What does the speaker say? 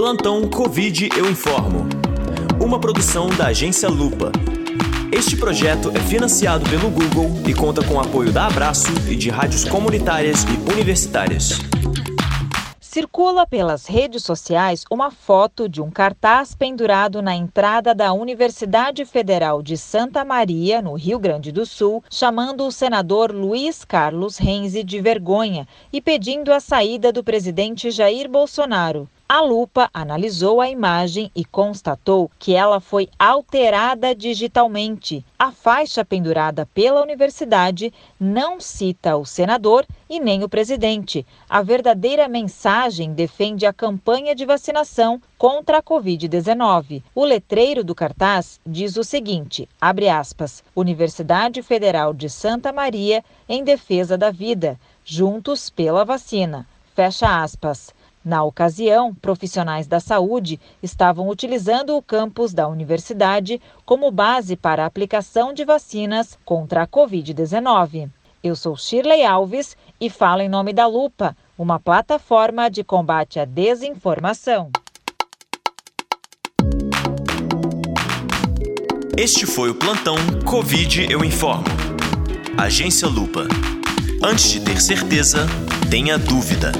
Plantão Covid Eu Informo. Uma produção da agência Lupa. Este projeto é financiado pelo Google e conta com apoio da Abraço e de rádios comunitárias e universitárias. Circula pelas redes sociais uma foto de um cartaz pendurado na entrada da Universidade Federal de Santa Maria, no Rio Grande do Sul, chamando o senador Luiz Carlos Renzi de vergonha e pedindo a saída do presidente Jair Bolsonaro. A lupa analisou a imagem e constatou que ela foi alterada digitalmente. A faixa pendurada pela universidade não cita o senador e nem o presidente. A verdadeira mensagem defende a campanha de vacinação contra a Covid-19. O letreiro do cartaz diz o seguinte: abre aspas, Universidade Federal de Santa Maria em defesa da vida, juntos pela vacina. Fecha aspas. Na ocasião, profissionais da saúde estavam utilizando o campus da universidade como base para a aplicação de vacinas contra a Covid-19. Eu sou Shirley Alves e falo em nome da Lupa, uma plataforma de combate à desinformação. Este foi o plantão Covid Eu Informo. Agência Lupa. Antes de ter certeza, tenha dúvida.